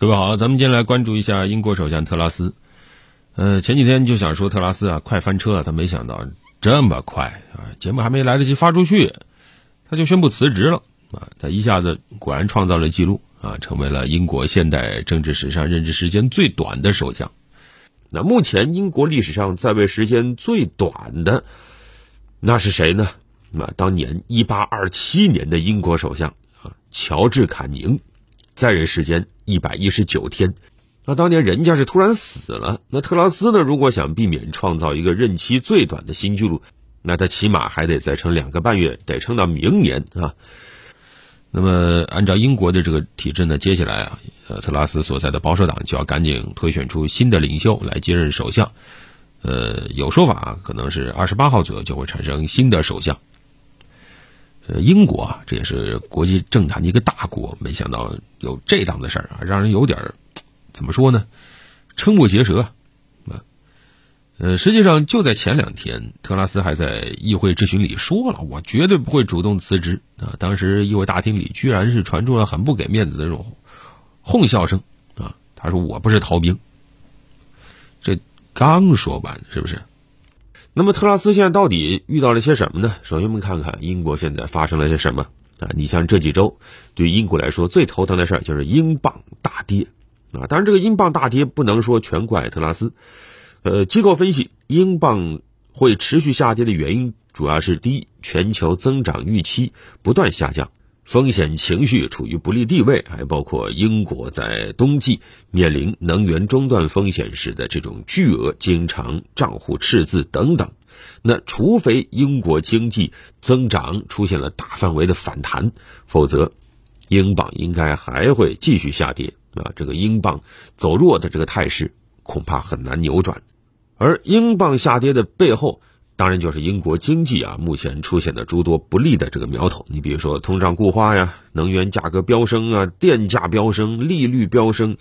各位好，咱们今天来关注一下英国首相特拉斯。呃，前几天就想说特拉斯啊，快翻车了，他没想到这么快啊！节目还没来得及发出去，他就宣布辞职了啊！他一下子果然创造了记录啊，成为了英国现代政治史上任职时间最短的首相。那目前英国历史上在位时间最短的，那是谁呢？那当年一八二七年的英国首相啊，乔治·坎宁。在任时间一百一十九天，那当年人家是突然死了。那特拉斯呢？如果想避免创造一个任期最短的新纪录，那他起码还得再撑两个半月，得撑到明年啊。那么按照英国的这个体制呢，接下来啊，呃，特拉斯所在的保守党就要赶紧推选出新的领袖来接任首相。呃，有说法可能是二十八号左右就会产生新的首相。呃，英国啊，这也是国际政坛的一个大国，没想到有这档子事儿啊，让人有点怎么说呢，瞠目结舌啊。呃，实际上就在前两天，特拉斯还在议会质询里说了，我绝对不会主动辞职啊。当时议会大厅里居然是传出了很不给面子的这种哄笑声啊。他说我不是逃兵。这刚说完，是不是？那么特拉斯现在到底遇到了些什么呢？首先我们看看英国现在发生了些什么啊？你像这几周，对英国来说最头疼的事儿就是英镑大跌啊。当然，这个英镑大跌不能说全怪特拉斯。呃，机构分析，英镑会持续下跌的原因主要是第一，全球增长预期不断下降。风险情绪处于不利地位，还包括英国在冬季面临能源中断风险时的这种巨额经常账户赤字等等。那除非英国经济增长出现了大范围的反弹，否则英镑应该还会继续下跌啊！这个英镑走弱的这个态势恐怕很难扭转。而英镑下跌的背后，当然就是英国经济啊，目前出现的诸多不利的这个苗头。你比如说通胀固化呀，能源价格飙升啊，电价飙升，利率飙升，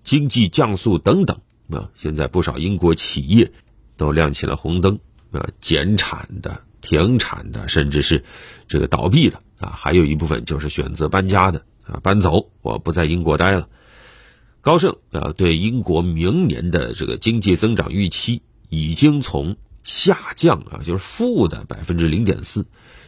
经济降速等等啊。现在不少英国企业都亮起了红灯啊，减产的、停产的，甚至是这个倒闭的啊。还有一部分就是选择搬家的啊，搬走，我不在英国待了。高盛啊，对英国明年的这个经济增长预期已经从下降啊，就是负的百分之零点四，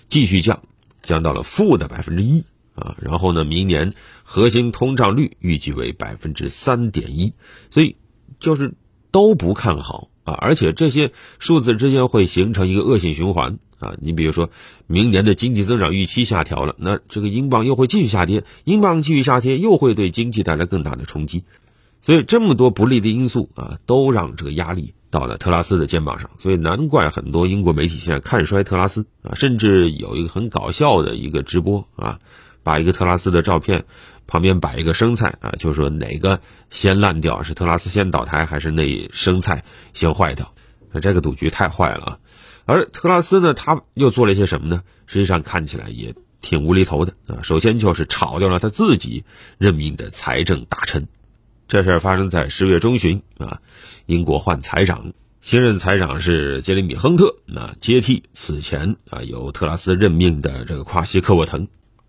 继续降，降到了负的百分之一啊。然后呢，明年核心通胀率预计为百分之三点一，所以就是都不看好啊。而且这些数字之间会形成一个恶性循环啊。你比如说，明年的经济增长预期下调了，那这个英镑又会继续下跌，英镑继续下跌又会对经济带来更大的冲击。所以这么多不利的因素啊，都让这个压力。到了特拉斯的肩膀上，所以难怪很多英国媒体现在看衰特拉斯啊，甚至有一个很搞笑的一个直播啊，把一个特拉斯的照片旁边摆一个生菜啊，就是说哪个先烂掉，是特拉斯先倒台，还是那生菜先坏掉？那这个赌局太坏了啊！而特拉斯呢，他又做了一些什么呢？实际上看起来也挺无厘头的啊。首先就是炒掉了他自己任命的财政大臣。这事儿发生在十月中旬啊，英国换财长，新任财长是杰里米·亨特，那接替此前啊由特拉斯任命的这个夸西·科沃腾。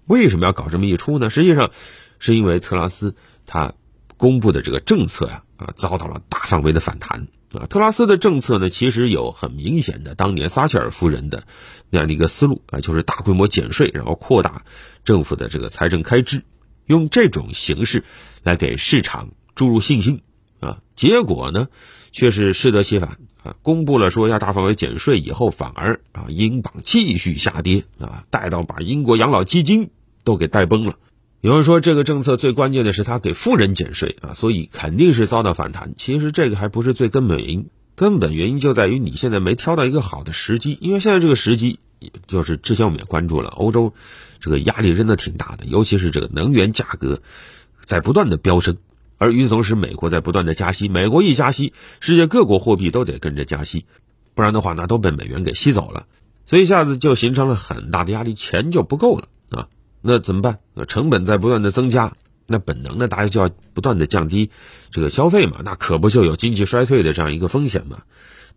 为什么要搞这么一出呢？实际上，是因为特拉斯他公布的这个政策呀啊遭到了大范围的反弹啊。特拉斯的政策呢，其实有很明显的当年撒切尔夫人的那样的一个思路啊，就是大规模减税，然后扩大政府的这个财政开支，用这种形式来给市场。注入信心，啊，结果呢，却是适得其反啊！公布了说要大范围减税以后，反而啊，英镑继续下跌啊，带到把英国养老基金都给带崩了。有人说这个政策最关键的是他给富人减税啊，所以肯定是遭到反弹。其实这个还不是最根本原因，根本原因就在于你现在没挑到一个好的时机。因为现在这个时机，就是之前我们也关注了，欧洲这个压力真的挺大的，尤其是这个能源价格在不断的飙升。而与此同时，美国在不断的加息，美国一加息，世界各国货币都得跟着加息，不然的话，那都被美元给吸走了，所以一下子就形成了很大的压力，钱就不够了啊！那怎么办？成本在不断的增加，那本能的大家就要不断的降低这个消费嘛，那可不就有经济衰退的这样一个风险嘛？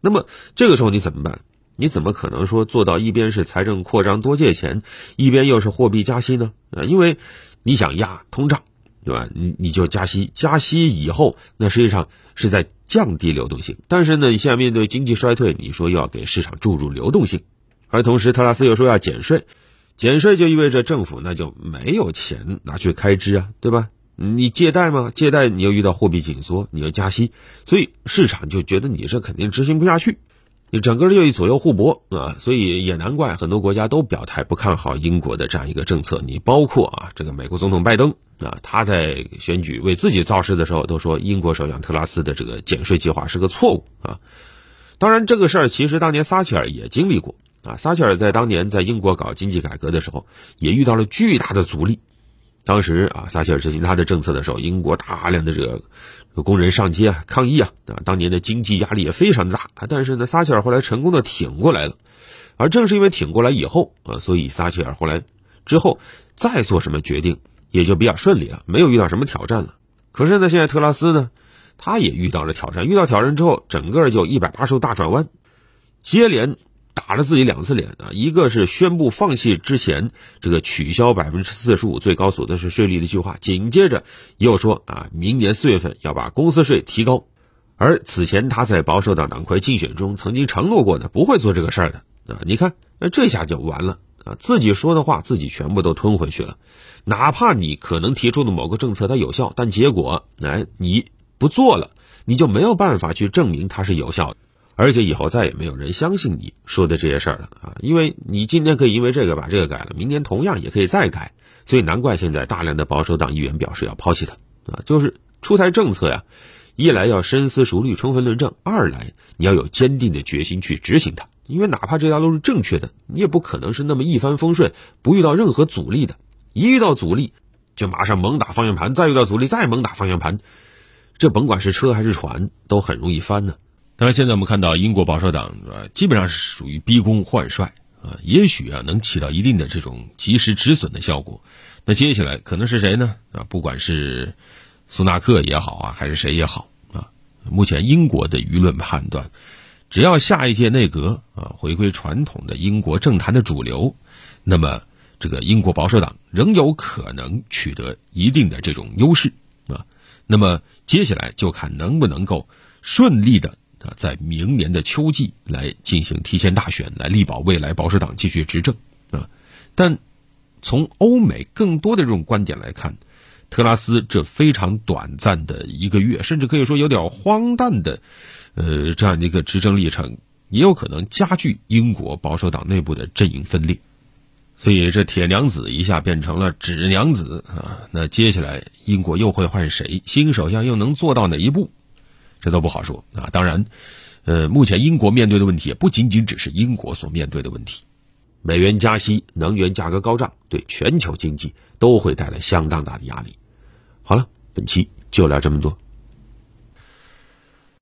那么这个时候你怎么办？你怎么可能说做到一边是财政扩张多借钱，一边又是货币加息呢？啊，因为你想压通胀。对吧？你你就加息，加息以后，那实际上是在降低流动性。但是呢，你现在面对经济衰退，你说要给市场注入流动性，而同时特拉斯又说要减税，减税就意味着政府那就没有钱拿去开支啊，对吧？你借贷吗？借贷你又遇到货币紧缩，你要加息，所以市场就觉得你这肯定执行不下去。你整个又一左右互搏啊，所以也难怪很多国家都表态不看好英国的这样一个政策。你包括啊，这个美国总统拜登啊，他在选举为自己造势的时候都说英国首相特拉斯的这个减税计划是个错误啊。当然，这个事儿其实当年撒切尔也经历过啊。撒切尔在当年在英国搞经济改革的时候，也遇到了巨大的阻力。当时啊，撒切尔执行他的政策的时候，英国大量的这个。工人上街啊抗议啊啊！当年的经济压力也非常大，但是呢，撒切尔后来成功的挺过来了，而正是因为挺过来以后啊，所以撒切尔后来之后再做什么决定也就比较顺利了，没有遇到什么挑战了。可是呢，现在特拉斯呢，他也遇到了挑战，遇到挑战之后，整个就一百八十度大转弯，接连。打了自己两次脸啊！一个是宣布放弃之前这个取消百分之四十五最高所得税税率的计划，紧接着又说啊，明年四月份要把公司税提高。而此前他在保守党党魁竞选中曾经承诺过的，不会做这个事儿的啊！你看，那这下就完了啊！自己说的话自己全部都吞回去了。哪怕你可能提出的某个政策它有效，但结果哎你不做了，你就没有办法去证明它是有效的。而且以后再也没有人相信你说的这些事儿了啊！因为你今天可以因为这个把这个改了，明年同样也可以再改，所以难怪现在大量的保守党议员表示要抛弃他啊！就是出台政策呀，一来要深思熟虑、充分论证，二来你要有坚定的决心去执行它。因为哪怕这条路是正确的，你也不可能是那么一帆风顺，不遇到任何阻力的。一遇到阻力，就马上猛打方向盘；再遇到阻力，再猛打方向盘。这甭管是车还是船，都很容易翻呢。当然，现在我们看到英国保守党啊，基本上是属于逼宫换帅啊，也许啊能起到一定的这种及时止损的效果。那接下来可能是谁呢？啊，不管是苏纳克也好啊，还是谁也好啊，目前英国的舆论判断，只要下一届内阁啊回归传统的英国政坛的主流，那么这个英国保守党仍有可能取得一定的这种优势啊。那么接下来就看能不能够顺利的。啊，在明年的秋季来进行提前大选，来力保未来保守党继续执政啊。但从欧美更多的这种观点来看，特拉斯这非常短暂的一个月，甚至可以说有点荒诞的，呃，这样的一个执政历程，也有可能加剧英国保守党内部的阵营分裂。所以，这铁娘子一下变成了纸娘子啊。那接下来英国又会换谁？新首相又能做到哪一步？这都不好说啊！当然，呃，目前英国面对的问题也不仅仅只是英国所面对的问题，美元加息、能源价格高涨，对全球经济都会带来相当大的压力。好了，本期就聊这么多。